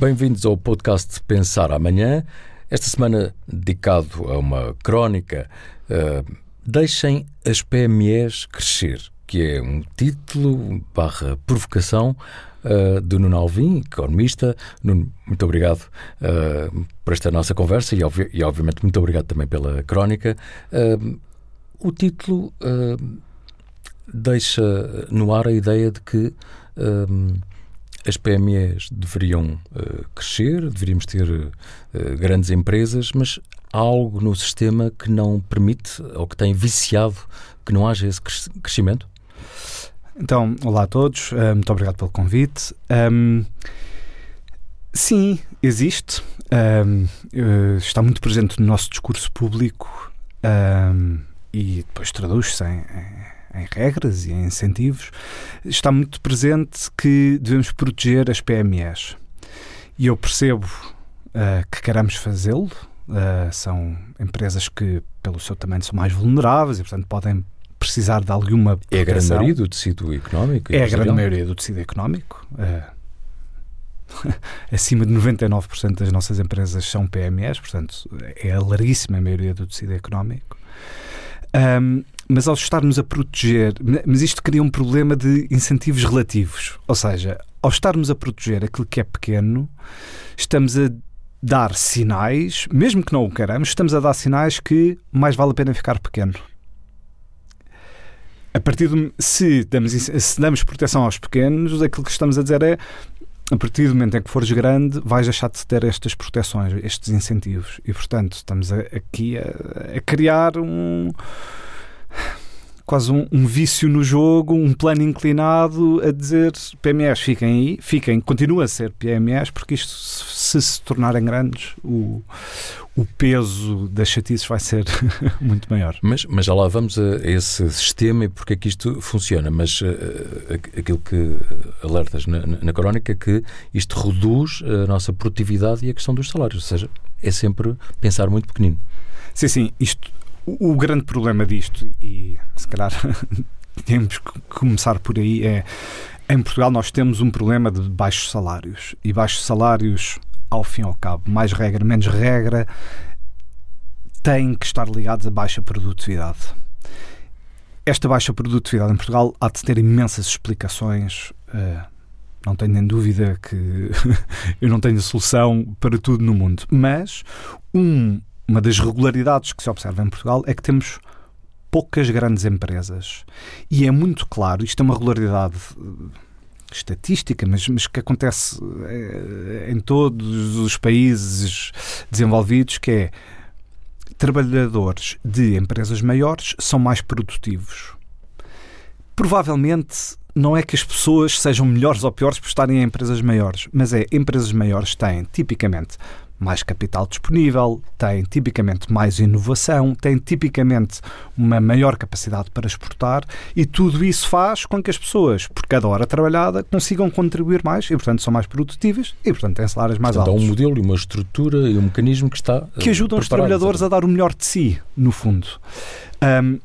Bem-vindos ao podcast Pensar Amanhã. Esta semana dedicado a uma crónica uh, Deixem as PMEs crescer, que é um título barra provocação uh, do Nuno Alvim, economista. Nuno, muito obrigado uh, por esta nossa conversa e, e, obviamente, muito obrigado também pela crónica. O título deixa no ar a ideia de que as PMEs deveriam uh, crescer, deveríamos ter uh, grandes empresas, mas há algo no sistema que não permite ou que tem viciado que não haja esse crescimento? Então, olá a todos, uh, muito obrigado pelo convite. Um, sim, existe, um, está muito presente no nosso discurso público um, e depois traduz-se em, em em regras e em incentivos, está muito presente que devemos proteger as PMEs. E eu percebo uh, que queremos fazê-lo. Uh, são empresas que, pelo seu tamanho, são mais vulneráveis e, portanto, podem precisar de alguma proteção. É a grande maioria do tecido económico? É a grande maioria do tecido económico. Uh, acima de 99% das nossas empresas são PMEs, portanto, é a larguíssima maioria do tecido económico. Um, mas ao estarmos a proteger, mas isto cria um problema de incentivos relativos. Ou seja, ao estarmos a proteger aquilo que é pequeno, estamos a dar sinais, mesmo que não o queiramos, estamos a dar sinais que mais vale a pena ficar pequeno. A partir do, se, damos, se damos proteção aos pequenos, aquilo que estamos a dizer é a partir do momento em que fores grande, vais deixar de ter estas proteções, estes incentivos. E, portanto, estamos aqui a, a criar um quase um, um, vício no jogo, um plano inclinado a dizer PMEs fiquem aí, fiquem, continua a ser PMEs, porque isto, se se tornarem grandes, o, o peso das chatices vai ser muito maior. Mas, mas já lá vamos a esse sistema e porque é que isto funciona, mas uh, aquilo que alertas na, na crónica é que isto reduz a nossa produtividade e a questão dos salários, ou seja, é sempre pensar muito pequenino. Sim, sim, isto o, grande problema disto, e se calhar temos que começar por aí, é em Portugal nós temos um problema de baixos salários. E baixos salários, ao fim e ao cabo, mais regra, menos regra, têm que estar ligados a baixa produtividade. Esta baixa produtividade em Portugal há de ter imensas explicações. Uh, não tenho nem dúvida que eu não tenho solução para tudo no mundo. Mas um uma das regularidades que se observa em Portugal é que temos poucas grandes empresas. E é muito claro, isto é uma regularidade eh, estatística, mas, mas que acontece eh, em todos os países desenvolvidos, que é trabalhadores de empresas maiores são mais produtivos. Provavelmente não é que as pessoas sejam melhores ou piores por estarem em empresas maiores, mas é empresas maiores têm tipicamente mais capital disponível, tem tipicamente mais inovação, tem tipicamente uma maior capacidade para exportar e tudo isso faz com que as pessoas, por cada hora trabalhada, consigam contribuir mais e, portanto, são mais produtivas e, portanto, têm salários mais portanto, altos. Há um modelo e uma estrutura e um mecanismo que está. Que ajudam os trabalhadores a dar o melhor de si, no fundo. Um,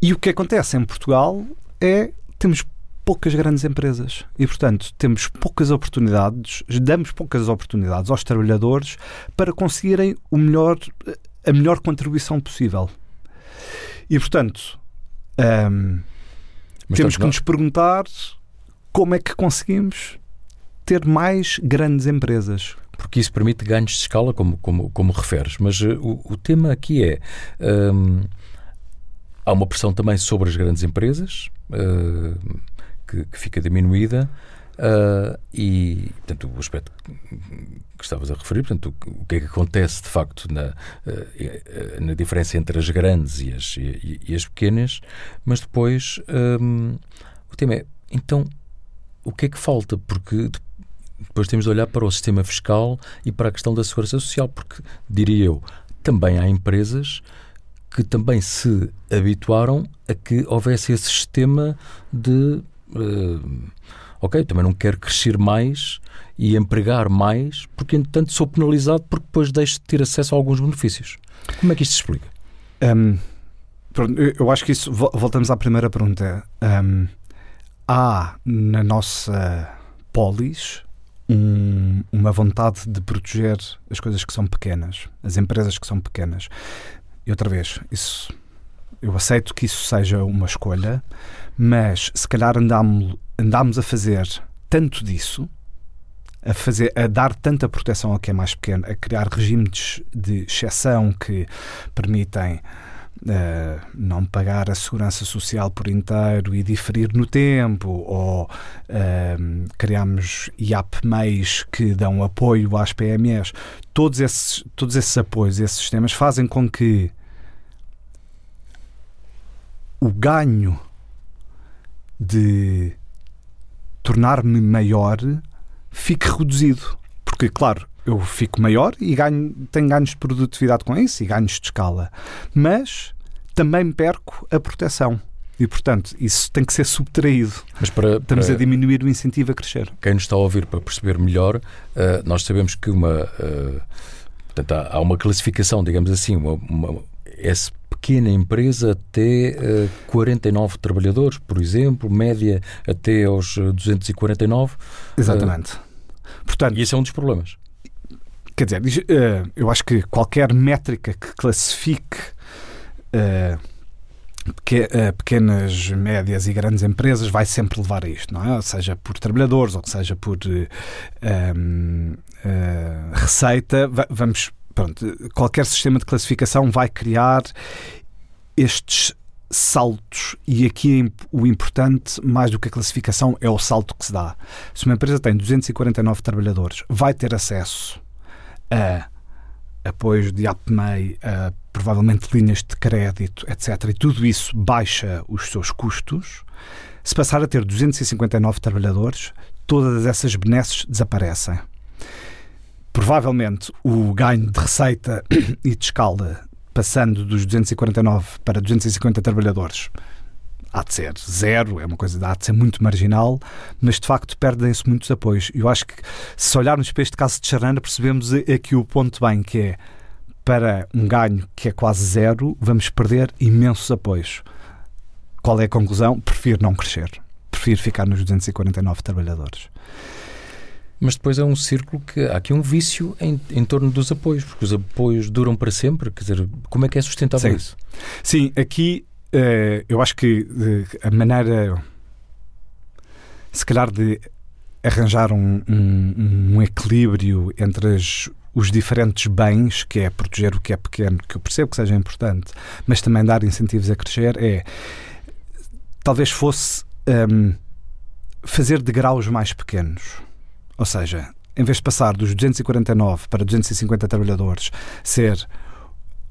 e o que acontece em Portugal é temos poucas grandes empresas e, portanto, temos poucas oportunidades, damos poucas oportunidades aos trabalhadores para conseguirem o melhor, a melhor contribuição possível. E, portanto, um, temos que nos perguntar como é que conseguimos ter mais grandes empresas. Porque isso permite ganhos de escala, como, como, como referes. Mas uh, o, o, tema aqui é. Um, há uma pressão também sobre as grandes empresas. Uh, que, que fica diminuída uh, e, portanto, o aspecto que estavas a referir, portanto, o, que é que acontece de facto na, uh, na diferença entre as grandes e as, e, e as pequenas, mas depois um, o tema é, então, o que é que falta? Porque depois temos de olhar para o sistema fiscal e para a questão da segurança social, porque, diria eu, também há empresas que também se habituaram a que houvesse esse sistema de uh, ok, também não quero crescer mais e empregar mais, porque entretanto sou penalizado porque depois deixo de ter acesso a alguns benefícios. Como é que isto se explica? Um, pronto, eu acho que isso, voltamos à primeira pergunta. Um, há na nossa polis um um, uma vontade de proteger as coisas que são pequenas, as empresas que são pequenas. E outra vez, isso eu aceito que isso seja uma escolha, mas se calhar andámos, a fazer tanto disso, a, fazer, a dar tanta proteção ao que é mais pequeno, a criar regimes de exceção que permitem Uh, não pagar a segurança social por inteiro e diferir no tempo, ou uh, criamos IAP-MEIs que dão apoio às PMEs. Todos esses, todos esses apoios, esses sistemas fazem com que o ganho de tornar-me maior fique reduzido. Porque, claro, eu fico maior e ganho, tenho ganhos de produtividade com isso e ganhos de escala. Mas também perco a proteção. E, portanto, isso tem que ser subtraído. Mas para, Estamos para a diminuir o incentivo a crescer. Quem nos está a ouvir para perceber melhor, uh, nós sabemos que uma. Uh, portanto, há, uma classificação, digamos assim, uma, uma essa pequena empresa até uh, 49 trabalhadores, por exemplo, média até aos 249. Exatamente. Uh, Portanto, e esse é um dos problemas. Quer dizer, uh, eu acho que qualquer métrica que classifique uh, pequenas, médias e grandes empresas vai sempre levar a isto, não é? Seja por trabalhadores ou seja por um, receita, vamos pronto, qualquer sistema de classificação vai criar estes saltos e aqui o importante, mais do que a classificação, é o salto que se dá. Se uma empresa tem 249 trabalhadores, vai ter acesso a apoios de APMEI, a provavelmente linhas de crédito, etc. E tudo isso baixa os seus custos. Se passar a ter 259 trabalhadores, todas essas benesses desaparecem provavelmente o ganho de receita e de escala passando dos 249 para 250 trabalhadores há de ser zero, é uma coisa há de ser muito marginal, mas de facto perdem-se muitos apoios. Eu acho que se olharmos para este caso de Charana percebemos aqui o ponto bem que é para um ganho que é quase zero, vamos perder imensos apoios. Qual é a conclusão? Prefiro não crescer. Prefiro ficar nos 249 trabalhadores. Mas depois é um círculo que há aqui um vício em, em torno dos apoios, porque os apoios duram para sempre. Quer dizer, como é que é sustentável Sim. isso? Sim, aqui uh, eu acho que uh, a maneira, se calhar, de arranjar um, um, um equilíbrio entre as, os diferentes bens, que é proteger o que é pequeno, que eu percebo que seja importante, mas também dar incentivos a crescer, é talvez fosse um, fazer degraus mais pequenos. Ou seja, em vez de passar dos 249 para 250 trabalhadores, ser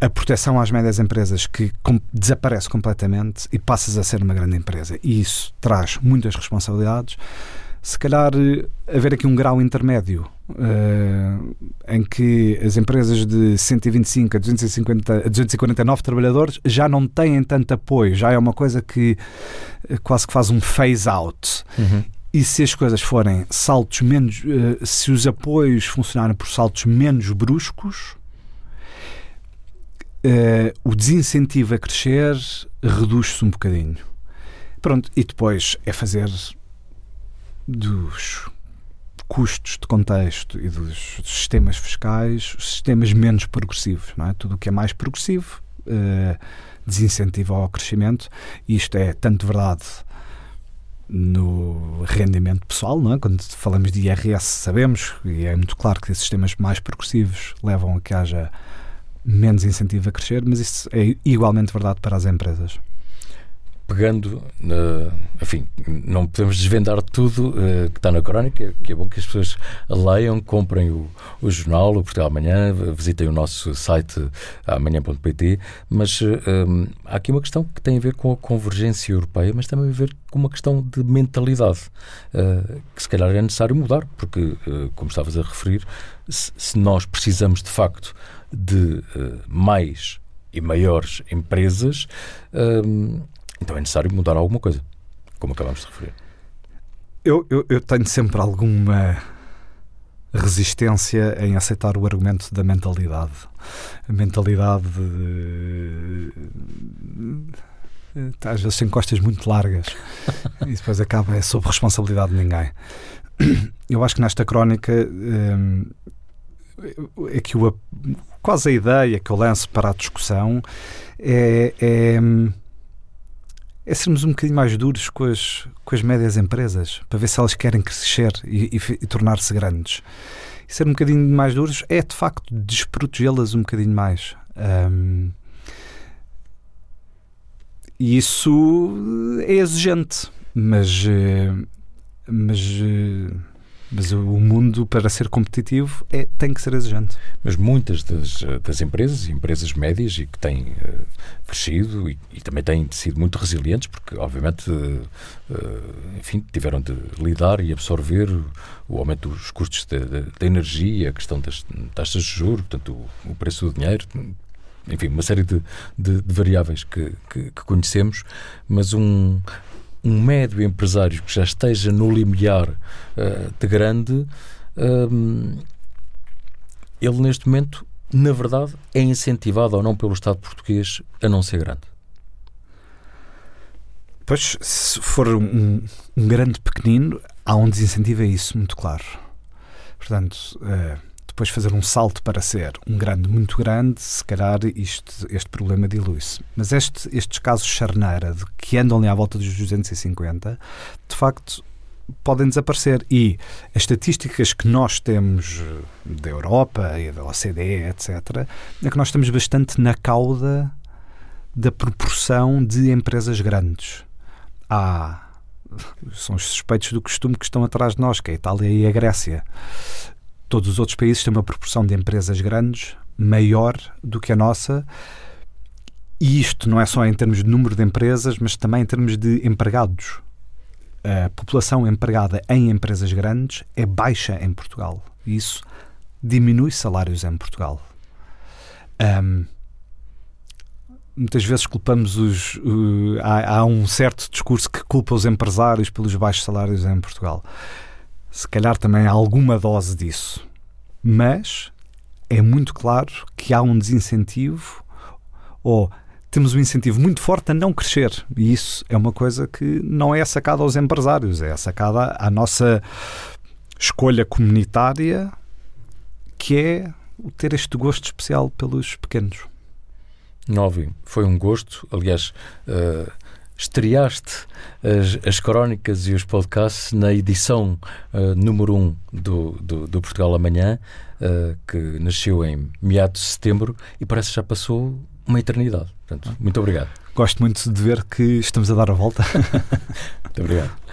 a proteção às médias empresas que com, desaparece completamente e passas a ser uma grande empresa. E isso traz muitas responsabilidades. Se calhar eh, haver aqui um grau intermédio uh, em que as empresas de 125 a, 250, a 249 trabalhadores já não têm tanto apoio, já é uma coisa que uh, quase que faz um phase out. Uhum. E se as coisas forem saltos menos. Uh, se os apoios funcionarem por saltos menos bruscos, uh, o desincentivo a crescer reduz-se um bocadinho. Pronto, e depois é fazer dos custos de contexto e dos sistemas fiscais sistemas menos progressivos. Não é? Tudo o que é mais progressivo uh, desincentiva ao crescimento. Isto é tanto verdade no rendimento pessoal, não é? quando falamos de IRS, sabemos, e é muito claro que sistemas mais progressivos levam a que haja menos incentivo a crescer, mas isso é igualmente verdade para as empresas pegando, na, enfim, não podemos desvendar tudo uh, que está na crónica, que é bom que as pessoas leiam, comprem o, o jornal, o Portugal Amanhã, visitem o nosso site amanhã.pt, mas uh, eh, há aqui uma questão que tem a ver com a convergência europeia, mas também a ver com uma questão de mentalidade, uh, que se calhar é necessário mudar, porque, como estavas a referir, se, se, nós precisamos de facto de mais e maiores empresas, então é necessário mudar alguma coisa, como acabamos de referir. Eu, eu, eu tenho sempre alguma resistência em aceitar o argumento da mentalidade. A mentalidade às vezes tem costas muito largas e depois acaba é sob responsabilidade de ninguém. Eu acho que nesta crónica hum, é que o, quase a ideia que eu lanço para a discussão é, é, é sermos um bocadinho mais duros com as, com as médias empresas para ver se elas querem crescer e, e, e tornar-se grandes. E ser um bocadinho mais duros é de facto desprotegê-las um bocadinho mais. Um, e isso é exigente, mas, eh, mas, eh, mas o mundo, para ser competitivo, é, tem que ser exigente. Mas muitas das, das empresas, empresas médias, e que têm uh, crescido e, e, também têm sido muito resilientes, porque, obviamente, uh, enfim, tiveram de lidar e absorver o aumento dos custos da energia, a questão das taxas de juros, portanto, o, o preço do dinheiro, enfim, uma série de, de, de variáveis que, que, que, conhecemos, mas um, um médio empresário que já esteja no limiar uh, de grande, uh, ele neste momento, na verdade, é incentivado ou não pelo Estado português a não ser grande. Pois, se for um, um grande pequenino, há um desincentivo a isso, muito claro. Portanto, uh, depois fazer um salto para ser um grande muito grande, se calhar isto, este problema dilui-se. Mas este, estes casos charneira, de que andam ali à volta dos 250, de facto podem desaparecer. E as estatísticas que nós temos eh, da Europa e da OCDE, etc., é que nós estamos bastante na cauda da proporção de empresas grandes. Há são os suspeitos do costume que estão atrás de nós, que é a Itália e a Grécia todos os outros países têm uma proporção de empresas grandes maior do que a nossa. E isto não é só em termos de número de empresas, mas também em termos de empregados. A população empregada em empresas grandes é baixa em Portugal. E isso diminui salários em Portugal. Um, muitas vezes culpamos os. Uh, há, há, um certo discurso que culpa os empresários pelos baixos salários em Portugal se calhar também há alguma dose disso. Mas é muito claro que há um desincentivo ou temos um incentivo muito forte a não crescer. E isso é uma coisa que não é sacada aos empresários, é sacada à nossa escolha comunitária, que é ter este gosto especial pelos pequenos. Nove, foi um gosto. Aliás, uh, estreaste as, as crónicas e os podcasts na edição uh, número 1 um do, do, do, Portugal Amanhã, uh, que nasceu em meados de setembro e parece que já passou uma eternidade. Portanto, muito obrigado. Gosto muito de ver que estamos a dar a volta. muito obrigado.